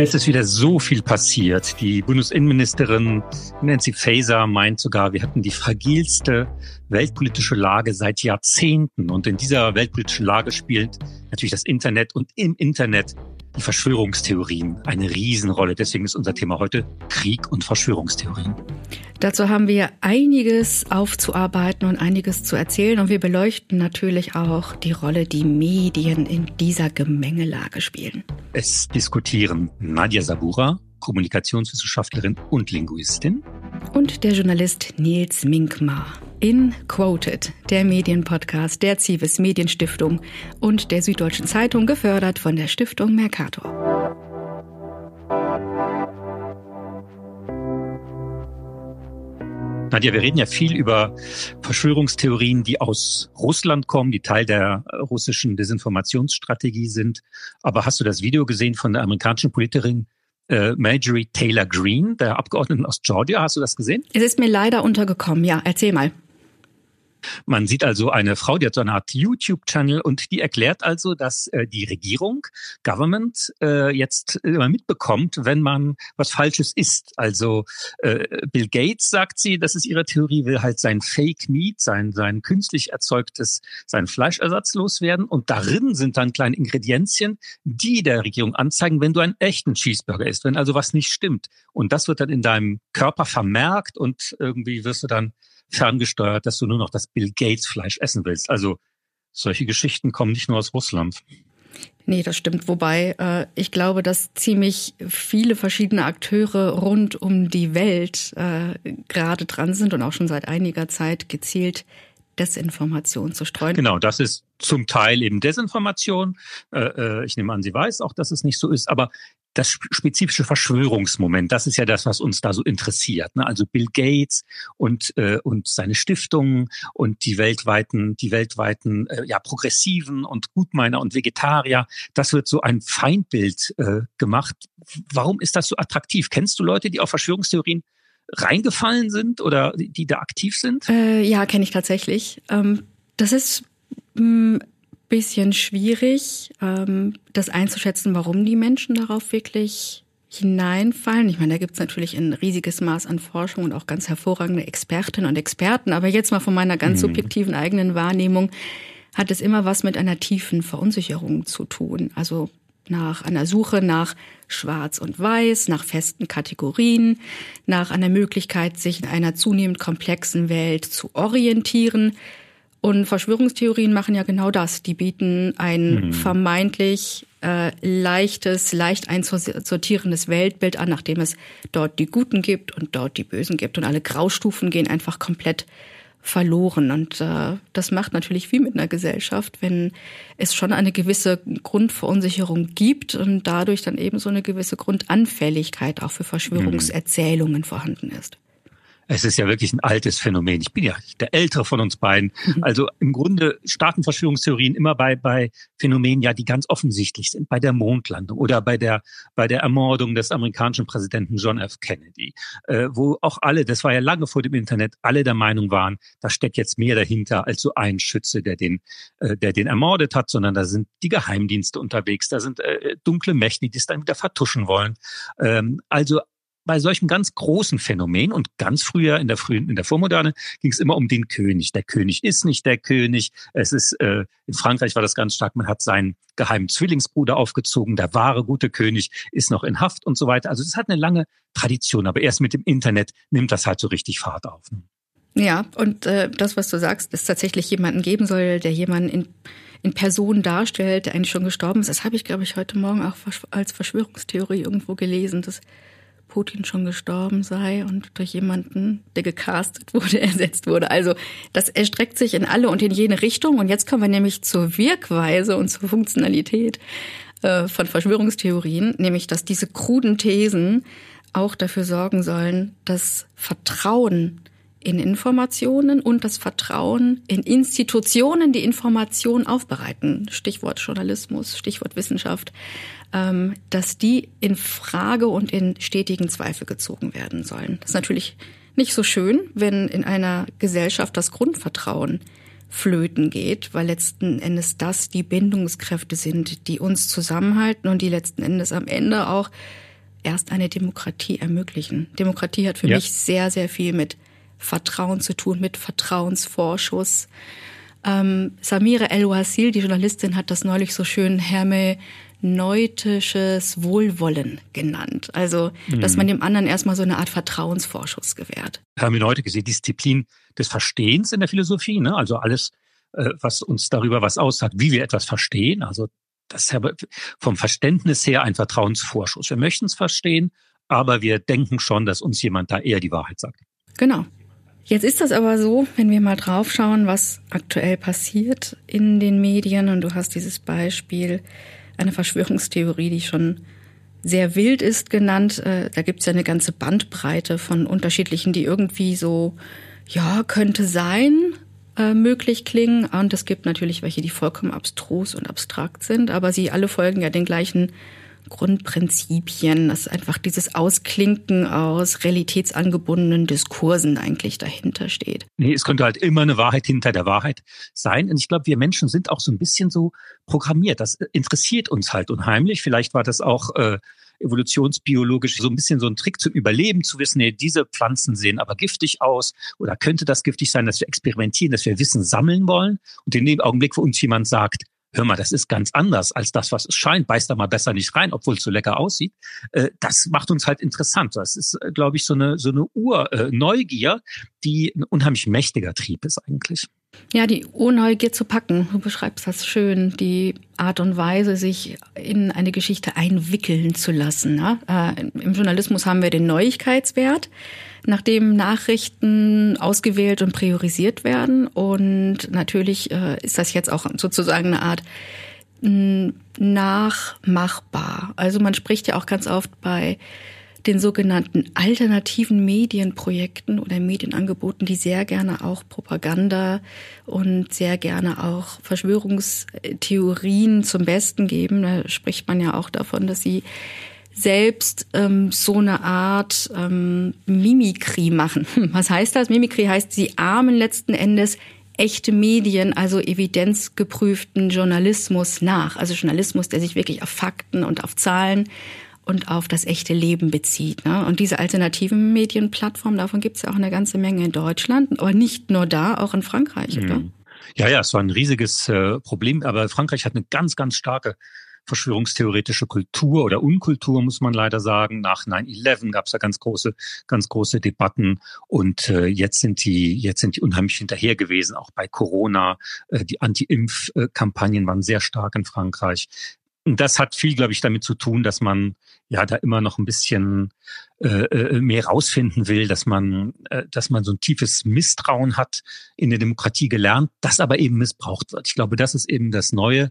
Es ist wieder so viel passiert. Die Bundesinnenministerin Nancy Faeser meint sogar, wir hatten die fragilste weltpolitische Lage seit Jahrzehnten. Und in dieser weltpolitischen Lage spielt natürlich das Internet und im Internet Verschwörungstheorien eine Riesenrolle. Deswegen ist unser Thema heute Krieg und Verschwörungstheorien. Dazu haben wir einiges aufzuarbeiten und einiges zu erzählen. Und wir beleuchten natürlich auch die Rolle, die Medien in dieser Gemengelage spielen. Es diskutieren Nadja Sabura, Kommunikationswissenschaftlerin und Linguistin. Und der Journalist Nils Minkmar in Quoted, der Medienpodcast der Zivis Medienstiftung und der Süddeutschen Zeitung, gefördert von der Stiftung Mercator. Nadja, wir reden ja viel über Verschwörungstheorien, die aus Russland kommen, die Teil der russischen Desinformationsstrategie sind. Aber hast du das Video gesehen von der amerikanischen Politikerin äh, Marjorie Taylor Greene, der Abgeordneten aus Georgia? Hast du das gesehen? Es ist mir leider untergekommen. Ja, erzähl mal. Man sieht also eine Frau, die hat so eine Art YouTube-Channel und die erklärt also, dass äh, die Regierung, Government, äh, jetzt immer mitbekommt, wenn man was Falsches isst. Also äh, Bill Gates, sagt sie, das ist ihre Theorie, will halt sein Fake Meat, sein, sein künstlich erzeugtes, sein Fleischersatz loswerden. Und darin sind dann kleine Ingredienzien, die der Regierung anzeigen, wenn du einen echten Cheeseburger isst, wenn also was nicht stimmt. Und das wird dann in deinem Körper vermerkt und irgendwie wirst du dann ferngesteuert, dass du nur noch das Bill Gates Fleisch essen willst. Also solche Geschichten kommen nicht nur aus Russland. Nee, das stimmt. Wobei äh, ich glaube, dass ziemlich viele verschiedene Akteure rund um die Welt äh, gerade dran sind und auch schon seit einiger Zeit gezielt Desinformation zu streuen. Genau, das ist zum Teil eben Desinformation. Äh, äh ich nehme an, sie weiß auch, dass es nicht so ist. Aber das spezifische Verschwörungsmoment, das ist ja das, was uns da so interessiert. Ne? Also Bill Gates und äh, und seine Stiftungen und die weltweiten, die weltweiten äh, ja progressiven und Gutmeiner und Vegetarier, das wird so ein Feindbild äh, gemacht. Warum ist das so attraktiv? Kennst du Leute, die auf Verschwörungstheorien reingefallen sind oder die da aktiv sind? Äh, ja, kenne ich tatsächlich. Ähm, das ist mm, bisschen schwierig, ähm, das einzuschätzen, warum die Menschen darauf wirklich hineinfallen. Ich meine, da gibt es natürlich ein riesiges Maß an Forschung und auch ganz hervorragende Expertinnen und Experten. Aber jetzt mal von meiner ganz mhm. subjektiven eigenen Wahrnehmung hat es immer was mit einer tiefen Verunsicherung zu tun. Also nach einer Suche nach Schwarz und Weiß, nach festen Kategorien, nach einer Möglichkeit, sich in einer zunehmend komplexen Welt zu orientieren. Und Verschwörungstheorien machen ja genau das. Die bieten ein mhm. vermeintlich äh, leichtes, leicht einzusortierendes Weltbild an, nachdem es dort die Guten gibt und dort die Bösen gibt. Und alle Graustufen gehen einfach komplett verloren. Und äh, das macht natürlich viel mit einer Gesellschaft, wenn es schon eine gewisse Grundverunsicherung gibt und dadurch dann eben so eine gewisse Grundanfälligkeit auch für Verschwörungserzählungen mhm. vorhanden ist. Es ist ja wirklich ein altes Phänomen. Ich bin ja der ältere von uns beiden. Mhm. Also im Grunde starten Verschwörungstheorien immer bei, bei Phänomenen, ja, die ganz offensichtlich sind. Bei der Mondlandung oder bei der, bei der Ermordung des amerikanischen Präsidenten John F. Kennedy, äh, wo auch alle, das war ja lange vor dem Internet, alle der Meinung waren, da steckt jetzt mehr dahinter als so ein Schütze, der den, äh, der den ermordet hat, sondern da sind die Geheimdienste unterwegs, da sind äh, dunkle Mächte, die es dann wieder vertuschen wollen. Ähm, also bei solchen ganz großen Phänomenen und ganz früher in der frühen, in der Vormoderne ging es immer um den König. Der König ist nicht der König. Es ist, äh, in Frankreich war das ganz stark, man hat seinen geheimen Zwillingsbruder aufgezogen. Der wahre gute König ist noch in Haft und so weiter. Also das hat eine lange Tradition, aber erst mit dem Internet nimmt das halt so richtig Fahrt auf. Ne? Ja, und äh, das, was du sagst, es tatsächlich jemanden geben soll, der jemanden in, in Person darstellt, der eigentlich schon gestorben ist. Das habe ich, glaube ich, heute Morgen auch als Verschwörungstheorie irgendwo gelesen. Das Putin schon gestorben sei und durch jemanden, der gecastet wurde, ersetzt wurde. Also das erstreckt sich in alle und in jene Richtung. Und jetzt kommen wir nämlich zur Wirkweise und zur Funktionalität äh, von Verschwörungstheorien, nämlich dass diese kruden Thesen auch dafür sorgen sollen, dass Vertrauen in Informationen und das Vertrauen in Institutionen, die Informationen aufbereiten. Stichwort Journalismus, Stichwort Wissenschaft, ähm, dass die in Frage und in stetigen Zweifel gezogen werden sollen. Das ist natürlich nicht so schön, wenn in einer Gesellschaft das Grundvertrauen flöten geht, weil letzten Endes das die Bindungskräfte sind, die uns zusammenhalten und die letzten Endes am Ende auch erst eine Demokratie ermöglichen. Demokratie hat für ja. mich sehr, sehr viel mit Vertrauen zu tun, mit Vertrauensvorschuss. Ähm, Samira El-Wasil, die Journalistin, hat das neulich so schön hermeneutisches Wohlwollen genannt. Also, mhm. dass man dem anderen erstmal so eine Art Vertrauensvorschuss gewährt. Hermeneutik ist die Disziplin des Verstehens in der Philosophie, ne? Also alles, äh, was uns darüber was aussagt, wie wir etwas verstehen. Also das ist vom Verständnis her ein Vertrauensvorschuss. Wir möchten es verstehen, aber wir denken schon, dass uns jemand da eher die Wahrheit sagt. Genau. Jetzt ist das aber so, wenn wir mal draufschauen, was aktuell passiert in den Medien, und du hast dieses Beispiel, eine Verschwörungstheorie, die schon sehr wild ist, genannt. Äh, da gibt es ja eine ganze Bandbreite von unterschiedlichen, die irgendwie so, ja, könnte sein, äh, möglich klingen. Und es gibt natürlich welche, die vollkommen abstrus und abstrakt sind, aber sie alle folgen ja den gleichen Grundprinzipien, dass einfach dieses Ausklinken aus realitätsangebundenen Diskursen eigentlich dahinter steht. Nee, es könnte halt immer eine Wahrheit hinter der Wahrheit sein. Und ich glaube, wir Menschen sind auch so ein bisschen so programmiert. Das interessiert uns halt unheimlich. Vielleicht war das auch äh, evolutionsbiologisch so ein bisschen so ein Trick zum Überleben, zu wissen, nee, diese Pflanzen sehen aber giftig aus oder könnte das giftig sein, dass wir experimentieren, dass wir Wissen sammeln wollen und in dem Augenblick, wo uns jemand sagt, hör mal, das ist ganz anders als das, was es scheint, beiß da mal besser nicht rein, obwohl es so lecker aussieht. Äh, das macht uns halt interessant. Das ist, äh, glaube ich, so eine, so eine Ur-Neugier, die ein unheimlich mächtiger Trieb ist eigentlich. Ja, die Unneugier zu packen. Du beschreibst das schön. Die Art und Weise, sich in eine Geschichte einwickeln zu lassen. Ne? Äh, Im Journalismus haben wir den Neuigkeitswert nachdem Nachrichten ausgewählt und priorisiert werden. Und natürlich äh, ist das jetzt auch sozusagen eine Art nachmachbar. Also man spricht ja auch ganz oft bei den sogenannten alternativen Medienprojekten oder Medienangeboten, die sehr gerne auch Propaganda und sehr gerne auch Verschwörungstheorien zum Besten geben. Da spricht man ja auch davon, dass sie selbst ähm, so eine Art ähm, Mimikry machen. Was heißt das? Mimikry heißt, sie ahmen letzten Endes echte Medien, also evidenzgeprüften Journalismus nach. Also Journalismus, der sich wirklich auf Fakten und auf Zahlen und auf das echte Leben bezieht. Ne? Und diese alternativen Medienplattformen, davon gibt es ja auch eine ganze Menge in Deutschland, aber nicht nur da, auch in Frankreich, mhm. oder? Ja, ja, es war ein riesiges äh, Problem, aber Frankreich hat eine ganz, ganz starke verschwörungstheoretische Kultur oder Unkultur, muss man leider sagen. Nach 9-11 gab es da ganz große, ganz große Debatten und äh, jetzt sind die, jetzt sind die unheimlich hinterher gewesen, auch bei Corona. Äh, die Anti-Impf-Kampagnen waren sehr stark in Frankreich. Und das hat viel, glaube ich, damit zu tun, dass man ja da immer noch ein bisschen äh, äh, mehr rausfinden will, dass man, äh, dass man so ein tiefes Misstrauen hat in der Demokratie gelernt, das aber eben missbraucht wird. Ich glaube, das ist eben das Neue,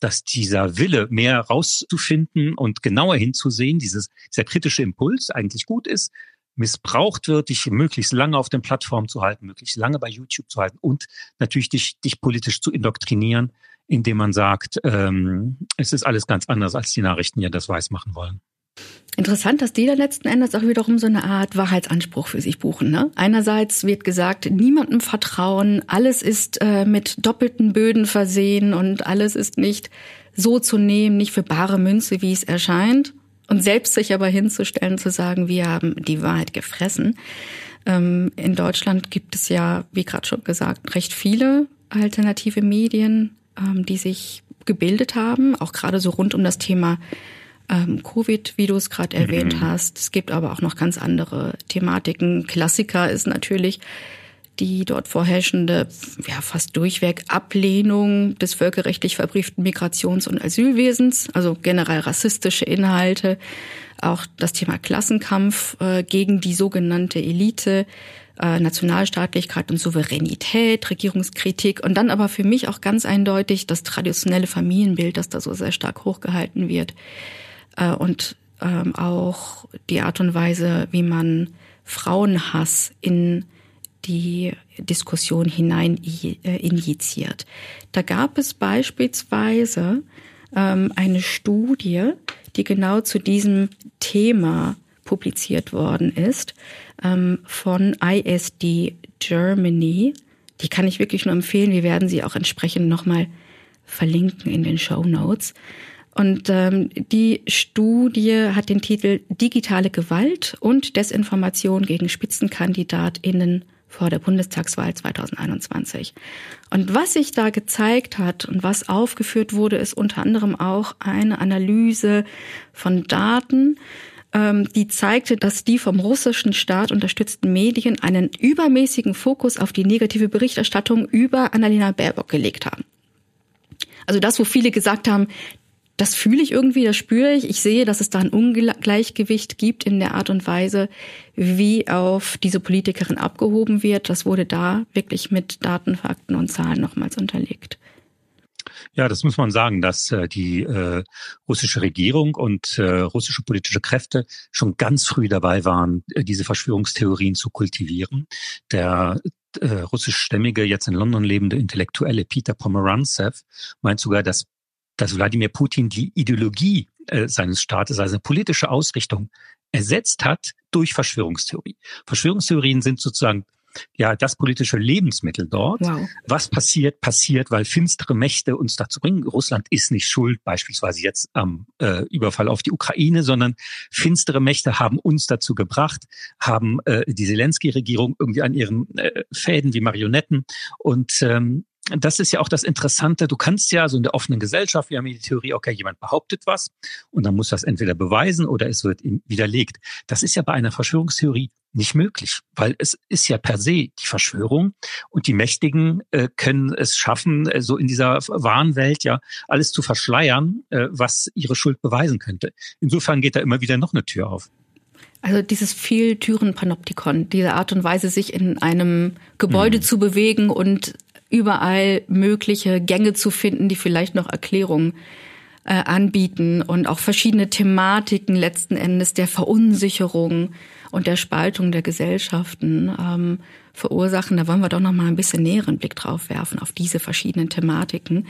dass dieser Wille, mehr rauszufinden und genauer hinzusehen, dieses, dieser kritische Impuls eigentlich gut ist, missbraucht wird, dich möglichst lange auf den Plattformen zu halten, möglichst lange bei YouTube zu halten und natürlich dich, dich politisch zu indoktrinieren, indem man sagt, ähm, es ist alles ganz anders, als die Nachrichten ja das weiß machen wollen. Interessant, dass die da letzten Endes auch wiederum so eine Art Wahrheitsanspruch für sich buchen. Ne? Einerseits wird gesagt, niemandem vertrauen, alles ist äh, mit doppelten Böden versehen und alles ist nicht so zu nehmen, nicht für bare Münze, wie es erscheint. Und selbst sich aber hinzustellen, zu sagen, wir haben die Wahrheit gefressen. Ähm, in Deutschland gibt es ja, wie gerade schon gesagt, recht viele alternative Medien, die sich gebildet haben, auch gerade so rund um das Thema ähm, Covid, wie du es gerade erwähnt mhm. hast. Es gibt aber auch noch ganz andere Thematiken. Klassiker ist natürlich die dort vorherrschende, ja, fast durchweg Ablehnung des völkerrechtlich verbrieften Migrations- und Asylwesens, also generell rassistische Inhalte, auch das Thema Klassenkampf äh, gegen die sogenannte Elite, äh, Nationalstaatlichkeit und Souveränität, Regierungskritik und dann aber für mich auch ganz eindeutig das traditionelle Familienbild, das da so sehr stark hochgehalten wird äh, und ähm, auch die Art und Weise, wie man Frauenhass in die Diskussion hinein äh, injiziert. Da gab es beispielsweise ähm, eine Studie, die genau zu diesem Thema publiziert worden ist, ähm, von ISD Germany. Die kann ich wirklich nur empfehlen. Wir werden sie auch entsprechend nochmal verlinken in den Show Notes. Und ähm, die Studie hat den Titel Digitale Gewalt und Desinformation gegen Spitzenkandidatinnen vor der Bundestagswahl 2021. Und was sich da gezeigt hat und was aufgeführt wurde, ist unter anderem auch eine Analyse von Daten, die zeigte, dass die vom russischen Staat unterstützten Medien einen übermäßigen Fokus auf die negative Berichterstattung über Annalena Baerbock gelegt haben. Also das, wo viele gesagt haben, das fühle ich irgendwie, das spüre ich. Ich sehe, dass es da ein Ungleichgewicht gibt in der Art und Weise, wie auf diese Politikerin abgehoben wird. Das wurde da wirklich mit Daten, Fakten und Zahlen nochmals unterlegt. Ja, das muss man sagen, dass äh, die äh, russische Regierung und äh, russische politische Kräfte schon ganz früh dabei waren, äh, diese Verschwörungstheorien zu kultivieren. Der äh, russischstämmige, jetzt in London lebende Intellektuelle Peter Pomerantsev meint sogar, dass dass Wladimir Putin die Ideologie äh, seines Staates, also eine politische Ausrichtung, ersetzt hat durch Verschwörungstheorie. Verschwörungstheorien sind sozusagen ja das politische Lebensmittel dort. Wow. Was passiert, passiert, weil finstere Mächte uns dazu bringen. Russland ist nicht schuld, beispielsweise jetzt am äh, Überfall auf die Ukraine, sondern finstere Mächte haben uns dazu gebracht, haben äh, die Zelensky-Regierung irgendwie an ihren äh, Fäden wie Marionetten und ähm, das ist ja auch das Interessante. Du kannst ja so in der offenen Gesellschaft, wir haben die Theorie, okay, jemand behauptet was und dann muss das entweder beweisen oder es wird ihm widerlegt. Das ist ja bei einer Verschwörungstheorie nicht möglich, weil es ist ja per se die Verschwörung und die Mächtigen äh, können es schaffen, äh, so in dieser wahren Welt ja alles zu verschleiern, äh, was ihre Schuld beweisen könnte. Insofern geht da immer wieder noch eine Tür auf. Also dieses Viel-Türen-Panoptikon, diese Art und Weise, sich in einem Gebäude mhm. zu bewegen und überall mögliche Gänge zu finden, die vielleicht noch Erklärungen äh, anbieten und auch verschiedene Thematiken letzten Endes der Verunsicherung und der Spaltung der Gesellschaften ähm, verursachen. Da wollen wir doch noch mal ein bisschen näheren Blick drauf werfen auf diese verschiedenen Thematiken.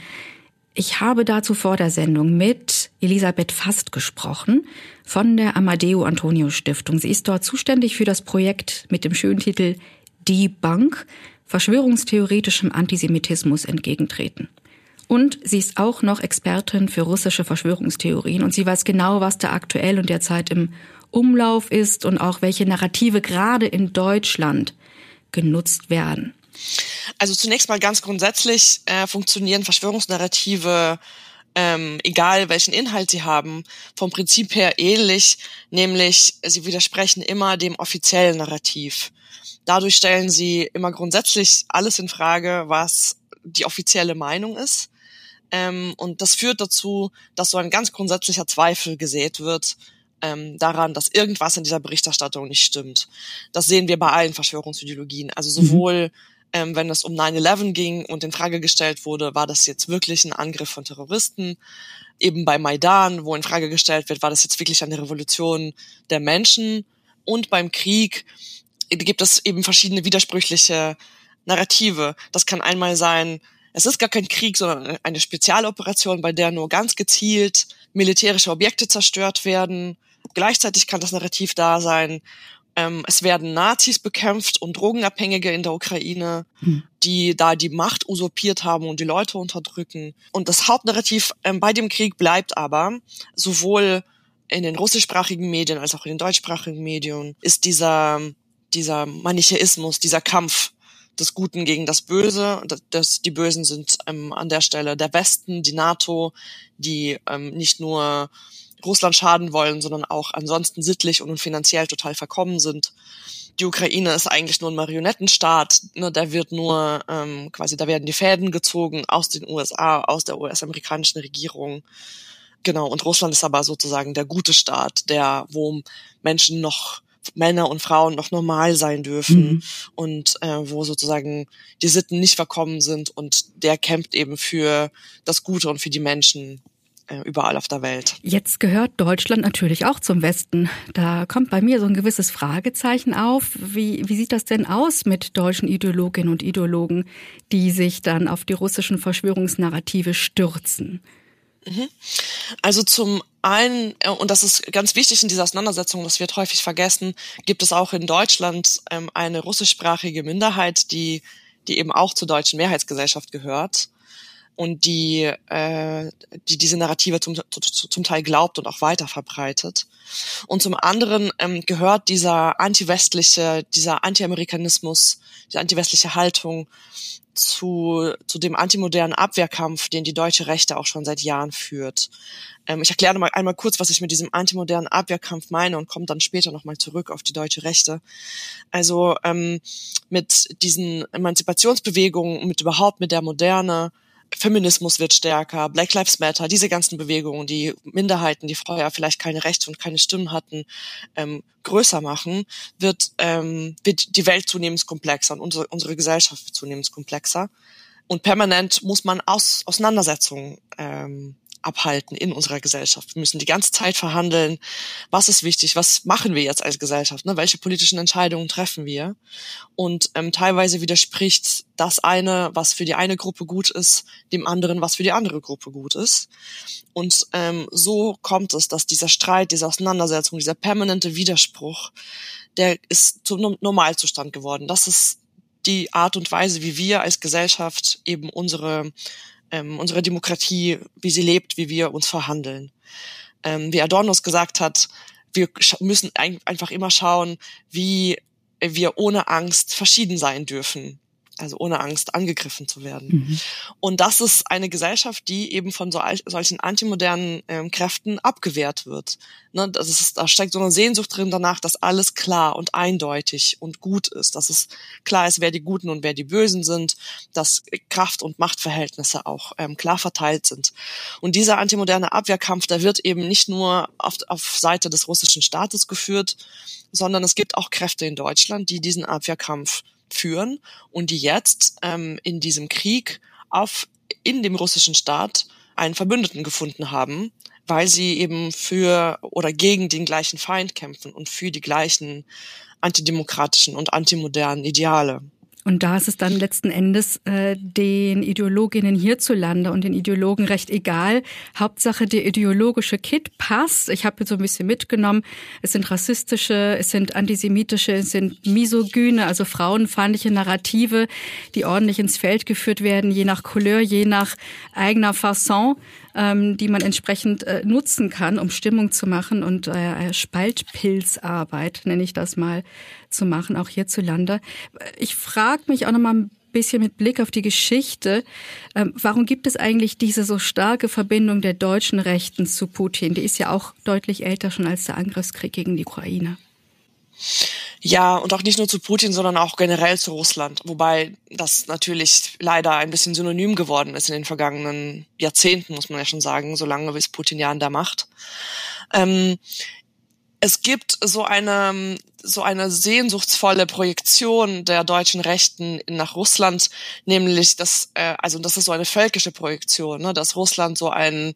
Ich habe dazu vor der Sendung mit Elisabeth Fast gesprochen von der Amadeo Antonio Stiftung. Sie ist dort zuständig für das Projekt mit dem schönen Titel Die Bank verschwörungstheoretischem Antisemitismus entgegentreten. Und sie ist auch noch Expertin für russische Verschwörungstheorien und sie weiß genau, was da aktuell und derzeit im Umlauf ist und auch welche Narrative gerade in Deutschland genutzt werden. Also zunächst mal ganz grundsätzlich äh, funktionieren Verschwörungsnarrative, ähm, egal welchen Inhalt sie haben, vom Prinzip her ähnlich, nämlich sie widersprechen immer dem offiziellen Narrativ. Dadurch stellen sie immer grundsätzlich alles in Frage, was die offizielle Meinung ist. Ähm, und das führt dazu, dass so ein ganz grundsätzlicher Zweifel gesät wird ähm, daran, dass irgendwas in dieser Berichterstattung nicht stimmt. Das sehen wir bei allen Verschwörungsideologien. Also mhm. sowohl mhm. Ähm, wenn es um 9-11 ging und in Frage gestellt wurde, war das jetzt wirklich ein Angriff von Terroristen? Eben bei Maidan, wo in Frage gestellt wird, war das jetzt wirklich eine Revolution der Menschen? Und beim Krieg gibt es eben verschiedene widersprüchliche Narrative. Das kann einmal sein, es ist gar kein Krieg, sondern eine Spezialoperation, bei der nur ganz gezielt militärische Objekte zerstört werden. Gleichzeitig kann das Narrativ da sein, ähm, es werden Nazis bekämpft und Drogenabhängige in der Ukraine, hm. die da die Macht usurpiert haben und die Leute unterdrücken. Und das Hauptnarrativ ähm, bei dem Krieg bleibt aber sowohl in den russischsprachigen Medien als auch in den deutschsprachigen Medien ist dieser dieser Manichäismus, dieser Kampf des Guten gegen das Böse. Das, die Bösen sind ähm, an der Stelle der Westen, die NATO, die ähm, nicht nur Russland schaden wollen, sondern auch ansonsten sittlich und finanziell total verkommen sind. Die Ukraine ist eigentlich nur ein Marionettenstaat. Ne, da wird nur ähm, quasi, da werden die Fäden gezogen aus den USA, aus der US-amerikanischen Regierung. Genau. Und Russland ist aber sozusagen der gute Staat, der wo Menschen noch Männer und Frauen noch normal sein dürfen mhm. und äh, wo sozusagen die Sitten nicht verkommen sind und der kämpft eben für das Gute und für die Menschen überall auf der Welt. Jetzt gehört Deutschland natürlich auch zum Westen. Da kommt bei mir so ein gewisses Fragezeichen auf. Wie, wie sieht das denn aus mit deutschen Ideologinnen und Ideologen, die sich dann auf die russischen Verschwörungsnarrative stürzen? Mhm. Also zum einen, äh, und das ist ganz wichtig in dieser Auseinandersetzung, das wird häufig vergessen, gibt es auch in Deutschland ähm, eine russischsprachige Minderheit, die, die eben auch zur deutschen Mehrheitsgesellschaft gehört. Und die, äh, die diese Narrative zum, zum Teil glaubt und auch weiter verbreitet. Und zum anderen ähm, gehört dieser antiwestliche, dieser Anti-Amerikanismus, diese antiwestliche Haltung zu, zu dem antimodernen Abwehrkampf, den die deutsche Rechte auch schon seit Jahren führt. Ähm, ich erkläre mal einmal kurz, was ich mit diesem antimodernen Abwehrkampf meine und komme dann später nochmal zurück auf die deutsche Rechte. Also ähm, mit diesen Emanzipationsbewegungen, mit überhaupt mit der Moderne, Feminismus wird stärker, Black Lives Matter, diese ganzen Bewegungen, die Minderheiten, die vorher vielleicht keine Rechte und keine Stimmen hatten, ähm, größer machen, wird, ähm, wird die Welt zunehmend komplexer und unsere, unsere Gesellschaft zunehmend komplexer. Und permanent muss man Aus, Auseinandersetzungen ähm, abhalten in unserer Gesellschaft. Wir müssen die ganze Zeit verhandeln, was ist wichtig, was machen wir jetzt als Gesellschaft, ne? welche politischen Entscheidungen treffen wir. Und ähm, teilweise widerspricht das eine, was für die eine Gruppe gut ist, dem anderen, was für die andere Gruppe gut ist. Und ähm, so kommt es, dass dieser Streit, diese Auseinandersetzung, dieser permanente Widerspruch, der ist zum Normalzustand geworden. Das ist die Art und Weise, wie wir als Gesellschaft eben unsere ähm, unsere Demokratie, wie sie lebt, wie wir uns verhandeln. Ähm, wie Adornos gesagt hat, wir müssen ein einfach immer schauen, wie wir ohne Angst verschieden sein dürfen also ohne Angst angegriffen zu werden. Mhm. Und das ist eine Gesellschaft, die eben von so, solchen antimodernen ähm, Kräften abgewehrt wird. Ne, das ist, da steckt so eine Sehnsucht drin danach, dass alles klar und eindeutig und gut ist, dass es klar ist, wer die Guten und wer die Bösen sind, dass Kraft- und Machtverhältnisse auch ähm, klar verteilt sind. Und dieser antimoderne Abwehrkampf, der wird eben nicht nur auf, auf Seite des russischen Staates geführt, sondern es gibt auch Kräfte in Deutschland, die diesen Abwehrkampf führen und die jetzt ähm, in diesem Krieg auf in dem russischen Staat einen Verbündeten gefunden haben, weil sie eben für oder gegen den gleichen Feind kämpfen und für die gleichen antidemokratischen und antimodernen Ideale. Und da ist es dann letzten Endes äh, den Ideologinnen hierzulande und den Ideologen recht egal. Hauptsache der ideologische Kit passt. Ich habe so ein bisschen mitgenommen. Es sind rassistische, es sind antisemitische, es sind misogyne, also frauenfeindliche Narrative, die ordentlich ins Feld geführt werden, je nach Couleur, je nach eigener Fasson ähm, die man entsprechend äh, nutzen kann, um Stimmung zu machen und äh, Spaltpilzarbeit, nenne ich das mal, zu machen, auch hierzulande. Ich frage mich auch noch mal ein bisschen mit Blick auf die Geschichte, ähm, warum gibt es eigentlich diese so starke Verbindung der deutschen Rechten zu Putin? Die ist ja auch deutlich älter schon als der Angriffskrieg gegen die Ukraine. Ja, und auch nicht nur zu Putin, sondern auch generell zu Russland. Wobei das natürlich leider ein bisschen synonym geworden ist in den vergangenen Jahrzehnten, muss man ja schon sagen, solange wie es Putin ja an der Macht. Ähm, es gibt so eine, so eine sehnsuchtsvolle Projektion der deutschen Rechten nach Russland, nämlich das, äh, also das ist so eine völkische Projektion, ne, dass Russland so ein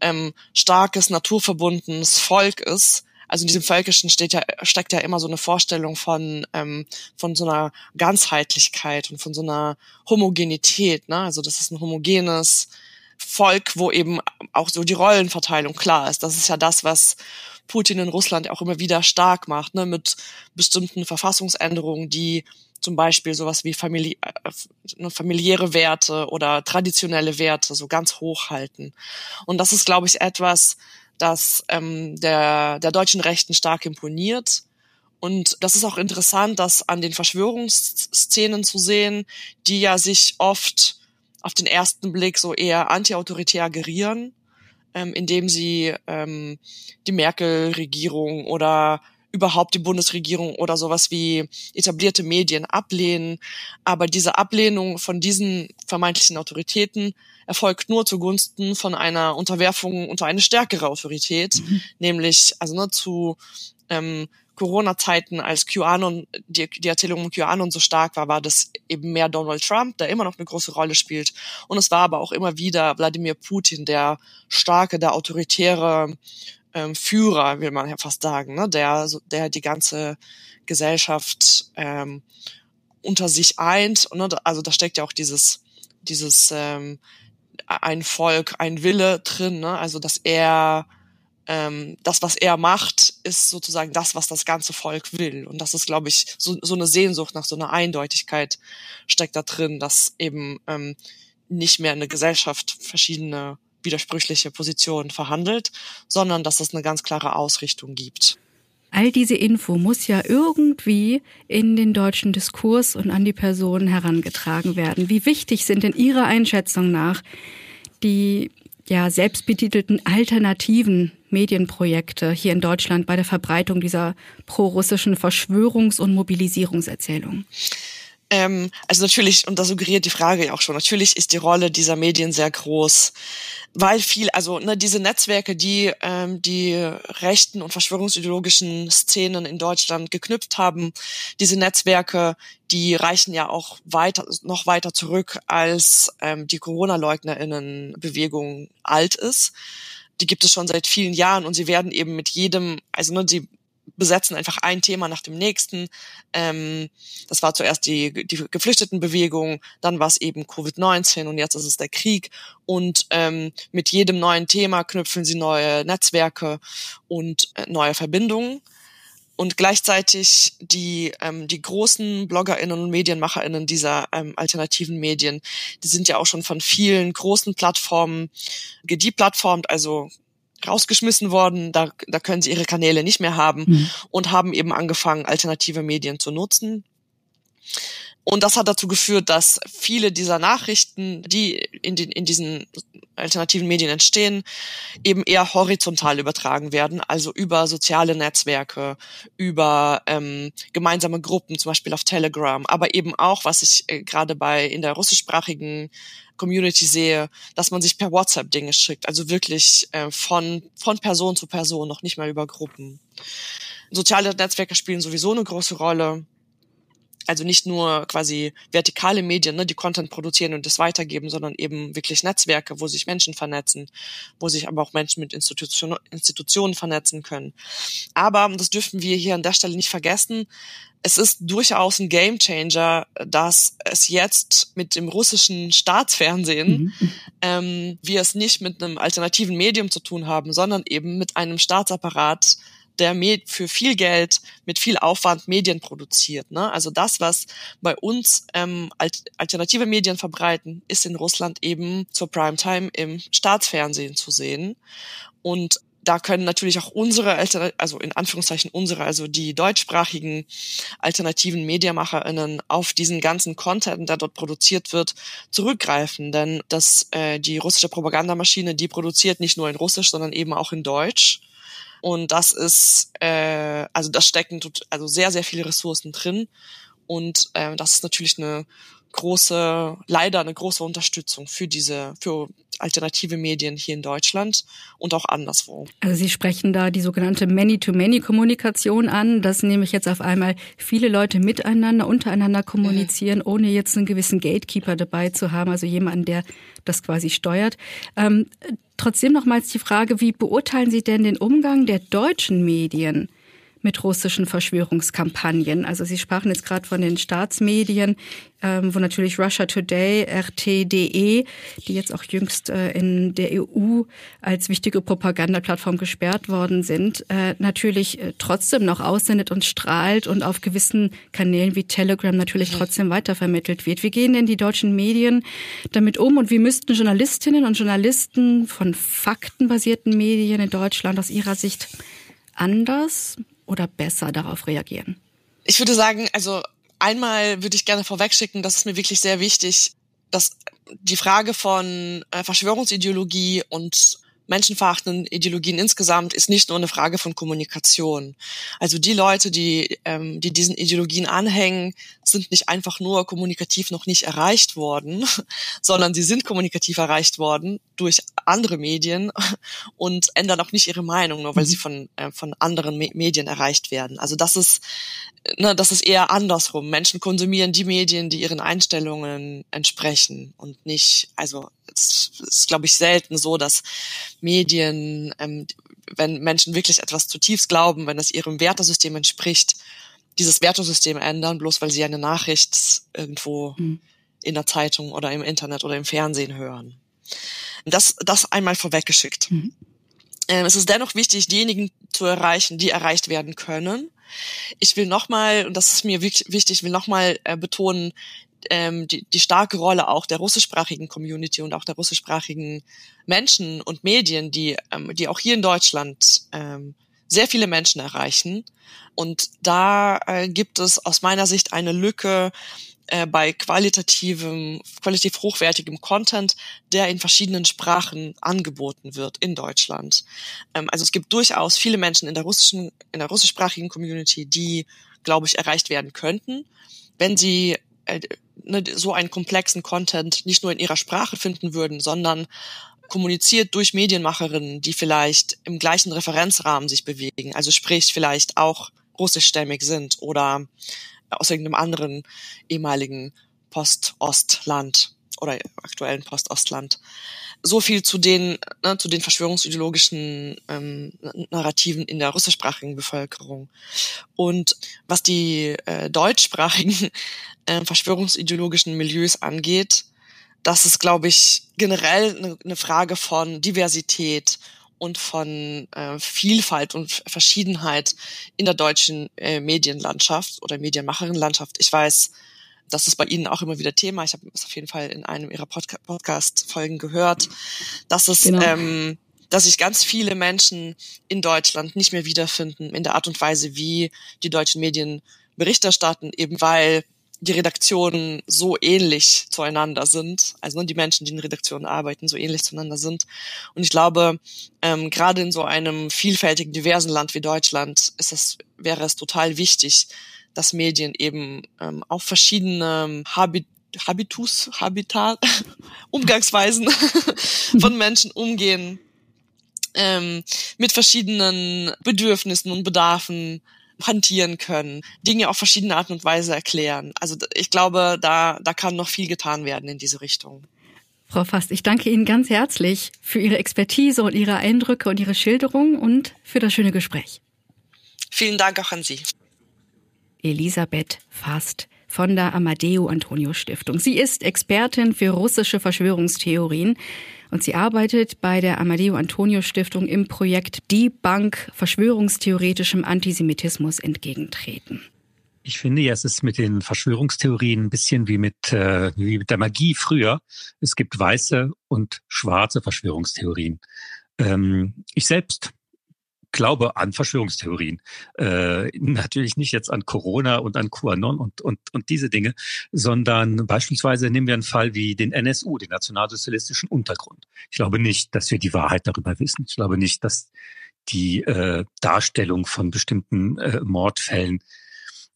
ähm, starkes, naturverbundenes Volk ist, also in diesem Völkischen steht ja, steckt ja immer so eine Vorstellung von, ähm, von so einer Ganzheitlichkeit und von so einer Homogenität. Ne? Also das ist ein homogenes Volk, wo eben auch so die Rollenverteilung klar ist. Das ist ja das, was Putin in Russland auch immer wieder stark macht, ne? mit bestimmten Verfassungsänderungen, die zum Beispiel sowas wie famili äh, ne, familiäre Werte oder traditionelle Werte so ganz hoch halten. Und das ist, glaube ich, etwas, das ähm, der, der deutschen Rechten stark imponiert. Und das ist auch interessant, das an den Verschwörungsszenen zu sehen, die ja sich oft auf den ersten Blick so eher antiautoritär gerieren, ähm, indem sie ähm, die Merkel-Regierung oder überhaupt die Bundesregierung oder sowas wie etablierte Medien ablehnen. Aber diese Ablehnung von diesen vermeintlichen Autoritäten erfolgt nur zugunsten von einer Unterwerfung unter eine stärkere Autorität, mhm. nämlich also ne, zu ähm, Corona-Zeiten, als QAnon, die, die Erzählung um QAnon so stark war, war das eben mehr Donald Trump, der immer noch eine große Rolle spielt. Und es war aber auch immer wieder Wladimir Putin, der starke, der autoritäre ähm, Führer, will man ja fast sagen, ne? der, der die ganze Gesellschaft ähm, unter sich eint. Ne? Also da steckt ja auch dieses, dieses ähm, ein Volk, ein Wille drin, ne? also dass er ähm, das, was er macht, ist sozusagen das, was das ganze Volk will. Und das ist, glaube ich, so, so eine Sehnsucht nach so einer Eindeutigkeit steckt da drin, dass eben ähm, nicht mehr in der Gesellschaft verschiedene widersprüchliche Positionen verhandelt, sondern dass es eine ganz klare Ausrichtung gibt. All diese Info muss ja irgendwie in den deutschen Diskurs und an die Personen herangetragen werden. Wie wichtig sind denn Ihrer Einschätzung nach die ja selbstbetitelten alternativen Medienprojekte hier in Deutschland bei der Verbreitung dieser prorussischen Verschwörungs- und Mobilisierungserzählung? Ähm, also natürlich, und das suggeriert die Frage ja auch schon, natürlich ist die Rolle dieser Medien sehr groß, weil viel, also ne, diese Netzwerke, die ähm, die rechten und verschwörungsideologischen Szenen in Deutschland geknüpft haben, diese Netzwerke, die reichen ja auch weiter, noch weiter zurück, als ähm, die Corona-LeugnerInnen-Bewegung alt ist. Die gibt es schon seit vielen Jahren und sie werden eben mit jedem, also ne, sie besetzen einfach ein Thema nach dem nächsten. Ähm, das war zuerst die, die Geflüchtetenbewegung, dann war es eben Covid-19 und jetzt ist es der Krieg. Und ähm, mit jedem neuen Thema knüpfen sie neue Netzwerke und äh, neue Verbindungen. Und gleichzeitig die, ähm, die großen BloggerInnen und MedienmacherInnen dieser ähm, alternativen Medien, die sind ja auch schon von vielen großen Plattformen gedeplatformt, also rausgeschmissen worden, da, da können sie ihre Kanäle nicht mehr haben mhm. und haben eben angefangen, alternative Medien zu nutzen. Und das hat dazu geführt, dass viele dieser Nachrichten, die in, den, in diesen alternativen Medien entstehen, eben eher horizontal übertragen werden, also über soziale Netzwerke, über ähm, gemeinsame Gruppen, zum Beispiel auf Telegram, aber eben auch, was ich äh, gerade bei in der russischsprachigen Community sehe, dass man sich per WhatsApp Dinge schickt, also wirklich äh, von, von Person zu Person, noch nicht mal über Gruppen. Soziale Netzwerke spielen sowieso eine große Rolle. Also nicht nur quasi vertikale Medien, ne, die Content produzieren und das weitergeben, sondern eben wirklich Netzwerke, wo sich Menschen vernetzen, wo sich aber auch Menschen mit Institution, Institutionen vernetzen können. Aber, das dürfen wir hier an der Stelle nicht vergessen, es ist durchaus ein Gamechanger, dass es jetzt mit dem russischen Staatsfernsehen mhm. ähm, wir es nicht mit einem alternativen Medium zu tun haben, sondern eben mit einem Staatsapparat, der für viel Geld, mit viel Aufwand Medien produziert. Ne? Also das, was bei uns ähm, alternative Medien verbreiten, ist in Russland eben zur Primetime im Staatsfernsehen zu sehen. Und da können natürlich auch unsere, also in Anführungszeichen unsere, also die deutschsprachigen alternativen MediamacherInnen auf diesen ganzen Content, der dort produziert wird, zurückgreifen. Denn das, äh, die russische Propagandamaschine, die produziert nicht nur in Russisch, sondern eben auch in Deutsch. Und das ist, äh, also das stecken also sehr, sehr viele Ressourcen drin. Und äh, das ist natürlich eine große, leider eine große Unterstützung für diese, für alternative Medien hier in Deutschland und auch anderswo. Also Sie sprechen da die sogenannte Many-to-Many-Kommunikation an, dass nämlich jetzt auf einmal viele Leute miteinander, untereinander kommunizieren, ohne jetzt einen gewissen Gatekeeper dabei zu haben, also jemanden, der das quasi steuert. Ähm, trotzdem nochmals die Frage, wie beurteilen Sie denn den Umgang der deutschen Medien mit russischen Verschwörungskampagnen. Also Sie sprachen jetzt gerade von den Staatsmedien, ähm, wo natürlich Russia Today, RT.de, die jetzt auch jüngst äh, in der EU als wichtige Propagandaplattform gesperrt worden sind, äh, natürlich äh, trotzdem noch aussendet und strahlt und auf gewissen Kanälen wie Telegram natürlich trotzdem weitervermittelt wird. Wie gehen denn die deutschen Medien damit um und wie müssten Journalistinnen und Journalisten von faktenbasierten Medien in Deutschland aus Ihrer Sicht anders oder besser darauf reagieren? Ich würde sagen, also einmal würde ich gerne vorwegschicken, das ist mir wirklich sehr wichtig, dass die Frage von äh, Verschwörungsideologie und menschenverachtenden Ideologien insgesamt ist nicht nur eine Frage von Kommunikation. Also die Leute, die, ähm, die diesen Ideologien anhängen, sind nicht einfach nur kommunikativ noch nicht erreicht worden, sondern sie sind kommunikativ erreicht worden durch andere Medien und ändern auch nicht ihre Meinung, nur weil sie mhm. von, äh, von anderen Me Medien erreicht werden. Also das ist, ne, das ist eher andersrum. Menschen konsumieren die Medien, die ihren Einstellungen entsprechen und nicht, also es ist, glaube ich, selten so, dass Medien, ähm, wenn Menschen wirklich etwas zutiefst glauben, wenn es ihrem Wertesystem entspricht, dieses Wertesystem ändern, bloß weil sie eine Nachricht irgendwo mhm. in der Zeitung oder im Internet oder im Fernsehen hören. Das, das einmal vorweggeschickt. Mhm. Ähm, es ist dennoch wichtig, diejenigen zu erreichen, die erreicht werden können. Ich will nochmal, und das ist mir wichtig, ich will nochmal äh, betonen, ähm, die, die starke Rolle auch der russischsprachigen Community und auch der russischsprachigen Menschen und Medien, die, ähm, die auch hier in Deutschland ähm, sehr viele Menschen erreichen. Und da äh, gibt es aus meiner Sicht eine Lücke äh, bei qualitativem, qualitativ hochwertigem Content, der in verschiedenen Sprachen angeboten wird in Deutschland. Ähm, also es gibt durchaus viele Menschen in der russischen, in der russischsprachigen Community, die, glaube ich, erreicht werden könnten, wenn sie äh, ne, so einen komplexen Content nicht nur in ihrer Sprache finden würden, sondern kommuniziert durch Medienmacherinnen, die vielleicht im gleichen Referenzrahmen sich bewegen, also sprich vielleicht auch russischstämmig sind oder aus irgendeinem anderen ehemaligen Post-Ostland oder aktuellen Post-Ostland. So viel zu den, ne, zu den verschwörungsideologischen ähm, Narrativen in der russischsprachigen Bevölkerung. Und was die äh, deutschsprachigen äh, verschwörungsideologischen Milieus angeht, das ist, glaube ich, generell eine, eine Frage von Diversität und von äh, Vielfalt und Verschiedenheit in der deutschen äh, Medienlandschaft oder Medienmacherinnenlandschaft. Ich weiß, das ist bei Ihnen auch immer wieder Thema. Ich habe es auf jeden Fall in einem Ihrer Podca Podcast-Folgen gehört, dass es genau. ähm, dass sich ganz viele Menschen in Deutschland nicht mehr wiederfinden in der Art und Weise, wie die deutschen Medien Bericht erstatten, eben weil die Redaktionen so ähnlich zueinander sind, also nur die Menschen, die in Redaktionen arbeiten, so ähnlich zueinander sind. Und ich glaube, ähm, gerade in so einem vielfältigen, diversen Land wie Deutschland ist es, wäre es total wichtig, dass Medien eben ähm, auf verschiedene Habit Habitus, Habitat, Umgangsweisen von Menschen umgehen, ähm, mit verschiedenen Bedürfnissen und Bedarfen hantieren können, Dinge auf verschiedene Art und Weise erklären. Also ich glaube, da, da kann noch viel getan werden in diese Richtung. Frau Fast, ich danke Ihnen ganz herzlich für Ihre Expertise und Ihre Eindrücke und Ihre Schilderung und für das schöne Gespräch. Vielen Dank auch an Sie. Elisabeth Fast von der Amadeo Antonio Stiftung. Sie ist Expertin für russische Verschwörungstheorien und sie arbeitet bei der Amadeo Antonio Stiftung im Projekt Die Bank verschwörungstheoretischem Antisemitismus entgegentreten. Ich finde ja, es ist mit den Verschwörungstheorien ein bisschen wie mit, äh, wie mit der Magie früher. Es gibt weiße und schwarze Verschwörungstheorien. Ähm, ich selbst glaube an Verschwörungstheorien. Äh, natürlich nicht jetzt an Corona und an QAnon und, und, und diese Dinge, sondern beispielsweise nehmen wir einen Fall wie den NSU, den nationalsozialistischen Untergrund. Ich glaube nicht, dass wir die Wahrheit darüber wissen. Ich glaube nicht, dass die äh, Darstellung von bestimmten äh, Mordfällen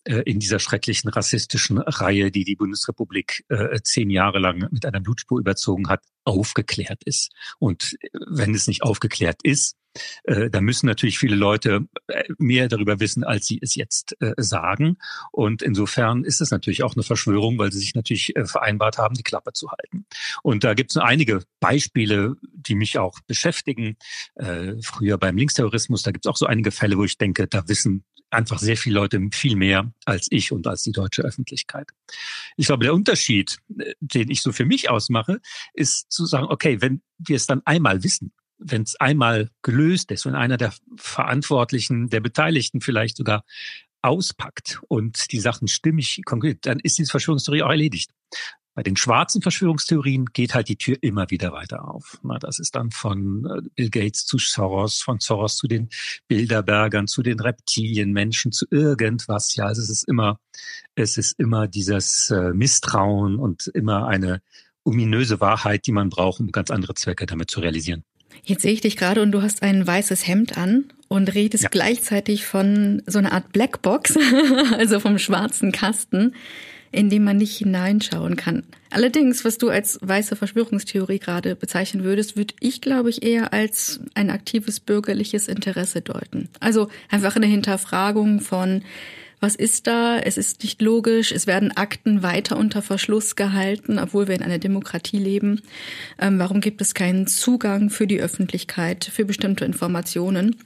äh, in dieser schrecklichen rassistischen Reihe, die die Bundesrepublik äh, zehn Jahre lang mit einer Blutspur überzogen hat, aufgeklärt ist. Und äh, wenn es nicht aufgeklärt ist, äh, da müssen natürlich viele Leute äh, mehr darüber wissen, als sie es jetzt äh, sagen. Und insofern ist es natürlich auch eine Verschwörung, weil sie sich natürlich äh, vereinbart haben, die Klappe zu halten. Und da gibt es einige Beispiele, die mich auch beschäftigen. Äh, früher beim Linksterrorismus, da gibt es auch so einige Fälle, wo ich denke, da wissen einfach sehr viele Leute viel mehr als ich und als die deutsche Öffentlichkeit. Ich glaube, der Unterschied, den ich so für mich ausmache, ist zu sagen, okay, wenn wir es dann einmal wissen, wenn es einmal gelöst ist und einer der Verantwortlichen, der Beteiligten vielleicht sogar auspackt und die Sachen stimmig konkret, dann ist diese Verschwörungstheorie auch erledigt. Bei den schwarzen Verschwörungstheorien geht halt die Tür immer wieder weiter auf. Das ist dann von äh, Bill Gates zu Soros, von Soros zu den Bilderbergern, zu den Reptilienmenschen, zu irgendwas. Ja, also es ist immer, es ist immer dieses äh, Misstrauen und immer eine ominöse Wahrheit, die man braucht, um ganz andere Zwecke damit zu realisieren. Jetzt sehe ich dich gerade und du hast ein weißes Hemd an und redest ja. gleichzeitig von so einer Art Blackbox, also vom schwarzen Kasten in dem man nicht hineinschauen kann. Allerdings, was du als weiße Verschwörungstheorie gerade bezeichnen würdest, würde ich, glaube ich, eher als ein aktives bürgerliches Interesse deuten. Also einfach eine Hinterfragung von, was ist da? Es ist nicht logisch. Es werden Akten weiter unter Verschluss gehalten, obwohl wir in einer Demokratie leben. Ähm, warum gibt es keinen Zugang für die Öffentlichkeit für bestimmte Informationen?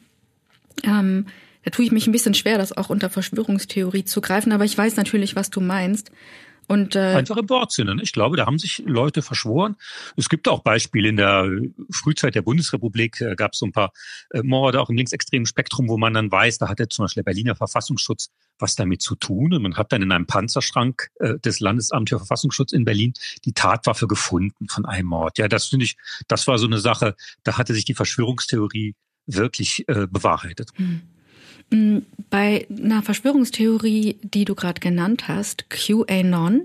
Ähm, da tue ich mich ein bisschen schwer, das auch unter Verschwörungstheorie zu greifen, aber ich weiß natürlich, was du meinst. Und, äh, Einfach im Wortsinne. Ne? Ich glaube, da haben sich Leute verschworen. Es gibt auch Beispiele in der Frühzeit der Bundesrepublik, äh, gab es so ein paar äh, Morde auch im linksextremen Spektrum, wo man dann weiß, da hatte zum Beispiel der Berliner Verfassungsschutz was damit zu tun. Und man hat dann in einem Panzerschrank äh, des Landesamts für Verfassungsschutz in Berlin die Tatwaffe gefunden von einem Mord. Ja, das finde ich, das war so eine Sache, da hatte sich die Verschwörungstheorie wirklich äh, bewahrheitet. Hm. Hm bei einer Verschwörungstheorie, die du gerade genannt hast, QAnon,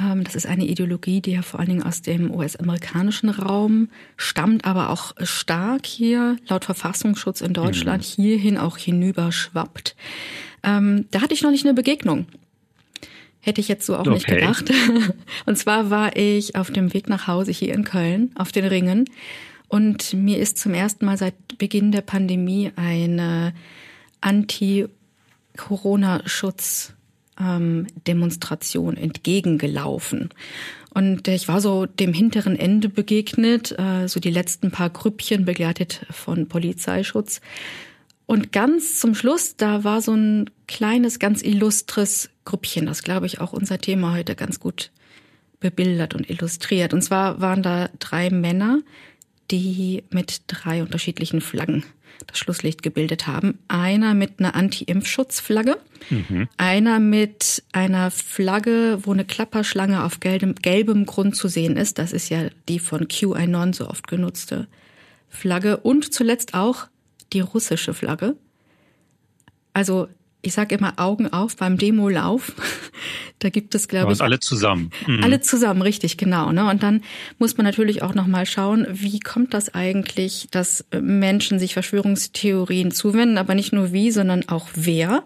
ähm, das ist eine Ideologie, die ja vor allen Dingen aus dem US-amerikanischen Raum stammt, aber auch stark hier laut Verfassungsschutz in Deutschland mhm. hierhin auch hinüber schwappt. Ähm, da hatte ich noch nicht eine Begegnung. Hätte ich jetzt so auch okay. nicht gedacht. Und zwar war ich auf dem Weg nach Hause hier in Köln auf den Ringen und mir ist zum ersten Mal seit Beginn der Pandemie eine Anti-Corona-Schutz ähm, Demonstration entgegengelaufen. Und ich war so dem hinteren Ende begegnet, äh, so die letzten paar Grüppchen begleitet von Polizeischutz. Und ganz zum Schluss, da war so ein kleines, ganz illustres Grüppchen, das glaube ich auch unser Thema heute ganz gut bebildert und illustriert. Und zwar waren da drei Männer, die mit drei unterschiedlichen Flaggen das Schlusslicht gebildet haben. Einer mit einer Anti-Impfschutzflagge, mhm. einer mit einer Flagge, wo eine Klapperschlange auf gelbem, gelbem Grund zu sehen ist. Das ist ja die von QAnon so oft genutzte Flagge. Und zuletzt auch die russische Flagge. Also ich sage immer Augen auf beim Demolauf. da gibt es, glaube ich. alle zusammen. Mhm. Alle zusammen, richtig, genau. Ne? Und dann muss man natürlich auch nochmal schauen, wie kommt das eigentlich, dass Menschen sich Verschwörungstheorien zuwenden, aber nicht nur wie, sondern auch wer.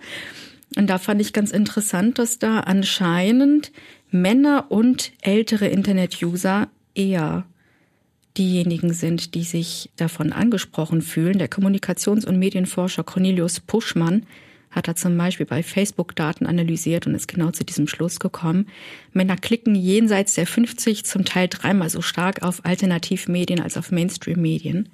Und da fand ich ganz interessant, dass da anscheinend Männer und ältere Internet-User eher diejenigen sind, die sich davon angesprochen fühlen. Der Kommunikations- und Medienforscher Cornelius Puschmann hat er zum Beispiel bei Facebook Daten analysiert und ist genau zu diesem Schluss gekommen. Männer klicken jenseits der 50 zum Teil dreimal so stark auf Alternativmedien als auf Mainstream-Medien.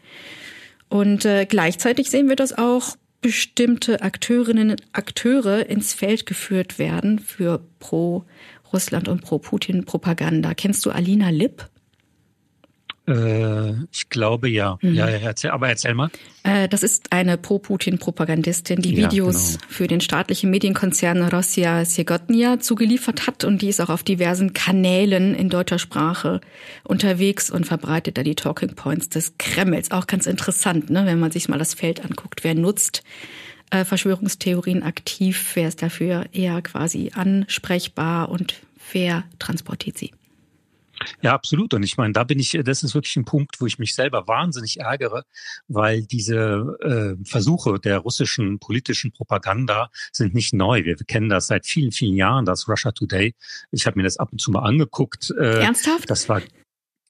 Und äh, gleichzeitig sehen wir, dass auch bestimmte Akteurinnen und Akteure ins Feld geführt werden für pro Russland und pro Putin Propaganda. Kennst du Alina Lipp? Äh, ich glaube ja. Mhm. Ja, erzähl, aber erzähl mal. Äh, das ist eine Pro-Putin-Propagandistin, die Videos ja, genau. für den staatlichen Medienkonzern Rossia Segotnia zugeliefert hat und die ist auch auf diversen Kanälen in deutscher Sprache unterwegs und verbreitet da die Talking Points des Kremls. Auch ganz interessant, ne, wenn man sich mal das Feld anguckt. Wer nutzt äh, Verschwörungstheorien aktiv? Wer ist dafür eher quasi ansprechbar und wer transportiert sie? Ja, absolut. Und ich meine, da bin ich, das ist wirklich ein Punkt, wo ich mich selber wahnsinnig ärgere, weil diese äh, Versuche der russischen politischen Propaganda sind nicht neu. Wir kennen das seit vielen, vielen Jahren, das Russia Today. Ich habe mir das ab und zu mal angeguckt. Äh, Ernsthaft? Das war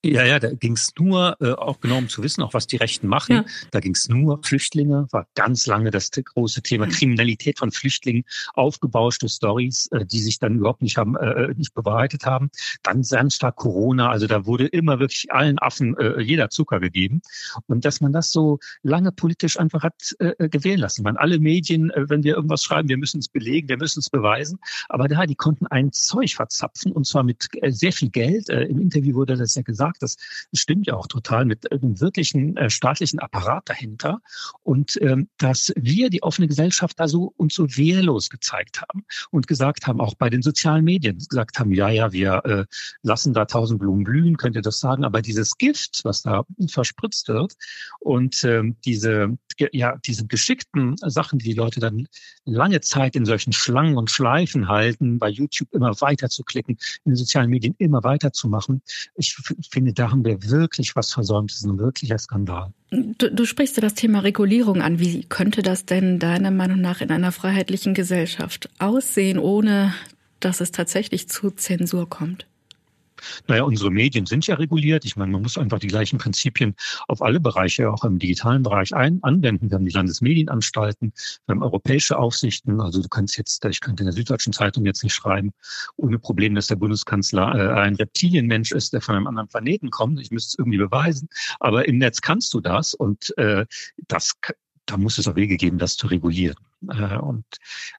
ja, ja, da ging es nur, äh, auch genau um zu wissen, auch was die Rechten machen, ja. da ging es nur Flüchtlinge, war ganz lange das große Thema. Kriminalität von Flüchtlingen, aufgebauschte Stories, äh, die sich dann überhaupt nicht haben, äh, äh nicht bewahrheitet haben. Dann ganz stark Corona, also da wurde immer wirklich allen Affen äh, jeder Zucker gegeben. Und dass man das so lange politisch einfach hat äh, äh gewählen lassen. Man alle Medien, äh, wenn wir irgendwas schreiben, wir müssen es belegen, wir müssen es beweisen. Aber da, die konnten ein Zeug verzapfen und zwar mit äh, sehr viel Geld. Äh, Im Interview wurde das ja gesagt gesagt, das stimmt ja auch total mit einem wirklichen äh, staatlichen Apparat dahinter und ähm, dass wir die offene Gesellschaft da so uns so wehrlos gezeigt haben und gesagt haben, auch bei den sozialen Medien gesagt haben, ja, ja, wir äh, lassen da tausend Blumen blühen, könnt ihr das sagen, aber dieses Gift, was da verspritzt wird und ähm, diese ja diese geschickten Sachen, die die Leute dann lange Zeit in solchen Schlangen und Schleifen halten, bei YouTube immer weiter zu klicken, in den sozialen Medien immer weiter zu machen. Ich finde, da haben wir wirklich was versäumt. Das ist ein wirklicher Skandal. Du, du sprichst ja das Thema Regulierung an. Wie könnte das denn deiner Meinung nach in einer freiheitlichen Gesellschaft aussehen, ohne dass es tatsächlich zu Zensur kommt? Naja, unsere Medien sind ja reguliert. Ich meine, man muss einfach die gleichen Prinzipien auf alle Bereiche, auch im digitalen Bereich ein, anwenden. Wir haben die Landesmedienanstalten, wir haben europäische Aufsichten. Also du kannst jetzt, ich könnte in der Süddeutschen Zeitung jetzt nicht schreiben, ohne Problem, dass der Bundeskanzler äh, ein Reptilienmensch ist, der von einem anderen Planeten kommt. Ich müsste es irgendwie beweisen. Aber im Netz kannst du das und äh, das da muss es auch Wege geben, das zu regulieren. Äh, und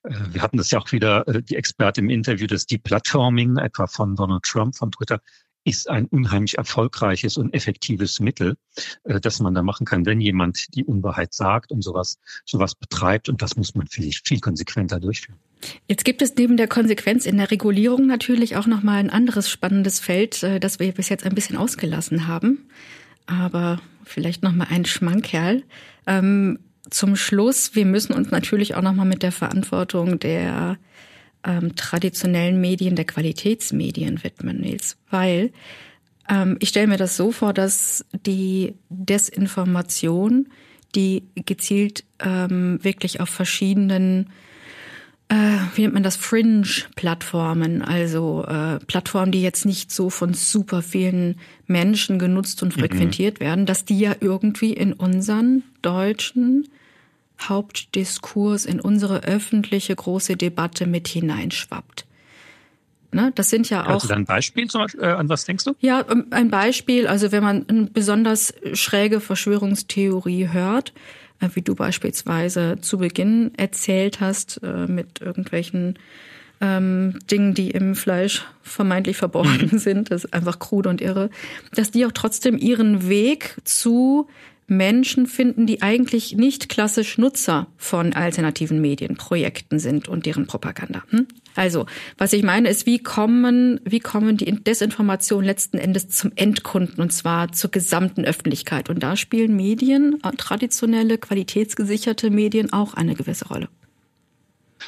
äh, wir hatten das ja auch wieder, äh, die Expertin im Interview, dass die Platforming etwa von Donald Trump von Twitter ist ein unheimlich erfolgreiches und effektives Mittel, das man da machen kann, wenn jemand die Unwahrheit sagt und sowas, sowas betreibt. Und das muss man vielleicht viel konsequenter durchführen. Jetzt gibt es neben der Konsequenz in der Regulierung natürlich auch noch mal ein anderes spannendes Feld, das wir bis jetzt ein bisschen ausgelassen haben. Aber vielleicht noch mal ein Schmankerl. Ähm, zum Schluss, wir müssen uns natürlich auch nochmal mit der Verantwortung der ähm, traditionellen Medien, der Qualitätsmedien widmen, Nils, weil ähm, ich stelle mir das so vor, dass die Desinformation, die gezielt ähm, wirklich auf verschiedenen wie nennt man das, Fringe-Plattformen, also äh, Plattformen, die jetzt nicht so von super vielen Menschen genutzt und mhm. frequentiert mhm. werden, dass die ja irgendwie in unseren deutschen Hauptdiskurs, in unsere öffentliche große Debatte mit hineinschwappt. Ne, das sind ja auch. Also ein Beispiel zum Beispiel, äh, an was denkst du? Ja, ähm, ein Beispiel, also wenn man eine besonders schräge Verschwörungstheorie hört, äh, wie du beispielsweise zu Beginn erzählt hast, äh, mit irgendwelchen ähm, Dingen, die im Fleisch vermeintlich verborgen mhm. sind, das ist einfach krude und irre, dass die auch trotzdem ihren Weg zu Menschen finden, die eigentlich nicht klassisch Nutzer von alternativen Medienprojekten sind und deren Propaganda. Hm? Also, was ich meine ist, wie kommen, wie kommen die Desinformationen letzten Endes zum Endkunden und zwar zur gesamten Öffentlichkeit? Und da spielen Medien, traditionelle, qualitätsgesicherte Medien auch eine gewisse Rolle.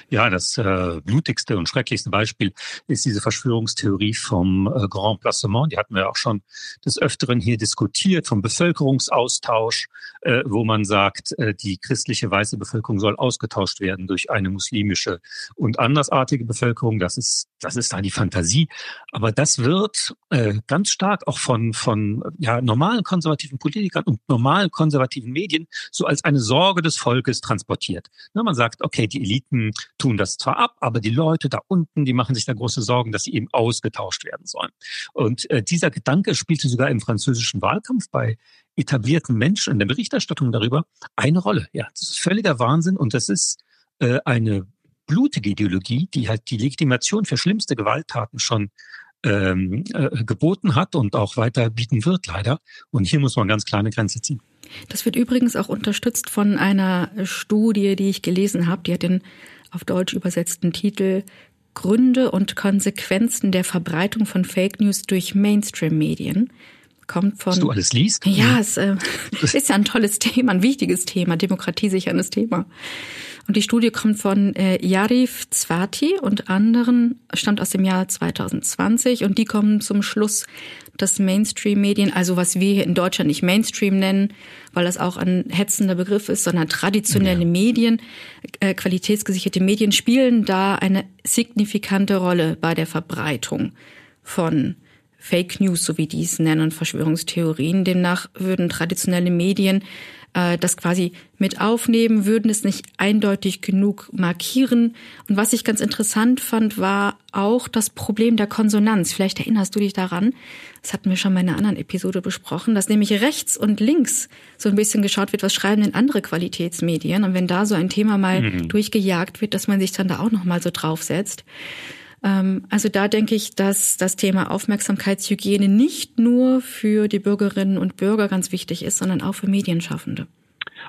Ja, das äh, blutigste und schrecklichste Beispiel ist diese Verschwörungstheorie vom äh, Grand Placement. Die hatten wir auch schon des Öfteren hier diskutiert, vom Bevölkerungsaustausch, äh, wo man sagt, äh, die christliche weiße Bevölkerung soll ausgetauscht werden durch eine muslimische und andersartige Bevölkerung. Das ist, das ist da die Fantasie. Aber das wird äh, ganz stark auch von, von ja, normalen konservativen Politikern und normalen konservativen Medien so als eine Sorge des Volkes transportiert. Na, man sagt, okay, die Eliten tun das zwar ab, aber die Leute da unten, die machen sich da große Sorgen, dass sie eben ausgetauscht werden sollen. Und äh, dieser Gedanke spielte sogar im französischen Wahlkampf bei etablierten Menschen in der Berichterstattung darüber eine Rolle. Ja, das ist völliger Wahnsinn und das ist äh, eine blutige Ideologie, die halt die Legitimation für schlimmste Gewalttaten schon ähm, äh, geboten hat und auch weiter bieten wird, leider. Und hier muss man ganz kleine Grenze ziehen. Das wird übrigens auch unterstützt von einer Studie, die ich gelesen habe. Die hat den auf Deutsch übersetzten Titel Gründe und Konsequenzen der Verbreitung von Fake News durch Mainstream-Medien. Kommt von. Was du alles liest? Ja, es äh, ist ja ein tolles Thema, ein wichtiges Thema, demokratiesicherndes Thema. Und die Studie kommt von äh, Yarif Zwati und anderen, stammt aus dem Jahr 2020 und die kommen zum Schluss, dass Mainstream-Medien, also was wir hier in Deutschland nicht Mainstream nennen, weil das auch ein hetzender Begriff ist, sondern traditionelle ja. Medien, äh, qualitätsgesicherte Medien spielen da eine signifikante Rolle bei der Verbreitung von Fake News, so wie die es nennen, Verschwörungstheorien. Demnach würden traditionelle Medien äh, das quasi mit aufnehmen, würden es nicht eindeutig genug markieren. Und was ich ganz interessant fand, war auch das Problem der Konsonanz. Vielleicht erinnerst du dich daran, das hatten wir schon mal in einer anderen Episode besprochen, dass nämlich rechts und links so ein bisschen geschaut wird, was schreiben denn andere Qualitätsmedien. Und wenn da so ein Thema mal mhm. durchgejagt wird, dass man sich dann da auch nochmal so draufsetzt. Ähm, also da denke ich, dass das Thema Aufmerksamkeitshygiene nicht nur für die Bürgerinnen und Bürger ganz wichtig ist, sondern auch für Medienschaffende.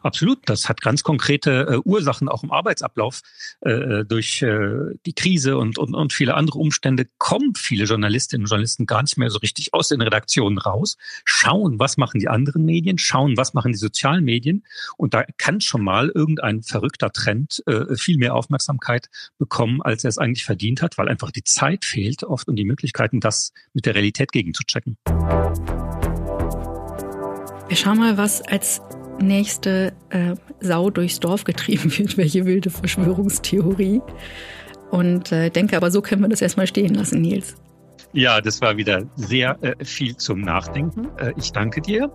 Absolut, das hat ganz konkrete äh, Ursachen auch im Arbeitsablauf. Äh, äh, durch äh, die Krise und, und, und viele andere Umstände kommen viele Journalistinnen und Journalisten gar nicht mehr so richtig aus den Redaktionen raus, schauen, was machen die anderen Medien, schauen, was machen die sozialen Medien. Und da kann schon mal irgendein verrückter Trend äh, viel mehr Aufmerksamkeit bekommen, als er es eigentlich verdient hat, weil einfach die Zeit fehlt oft und die Möglichkeiten, das mit der Realität gegenzuchecken. Wir schauen mal, was als nächste äh, Sau durchs Dorf getrieben wird, welche wilde Verschwörungstheorie. Und äh, denke aber, so können wir das erstmal stehen lassen, Nils. Ja, das war wieder sehr äh, viel zum Nachdenken. Äh, ich danke dir.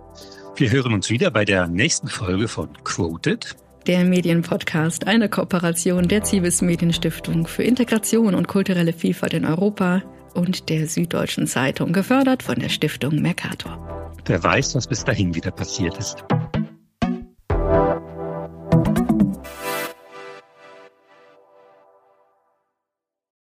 Wir hören uns wieder bei der nächsten Folge von Quoted. Der Medienpodcast, eine Kooperation der Zivis Medienstiftung für Integration und kulturelle Vielfalt in Europa und der Süddeutschen Zeitung, gefördert von der Stiftung Mercator. Wer weiß, was bis dahin wieder passiert ist.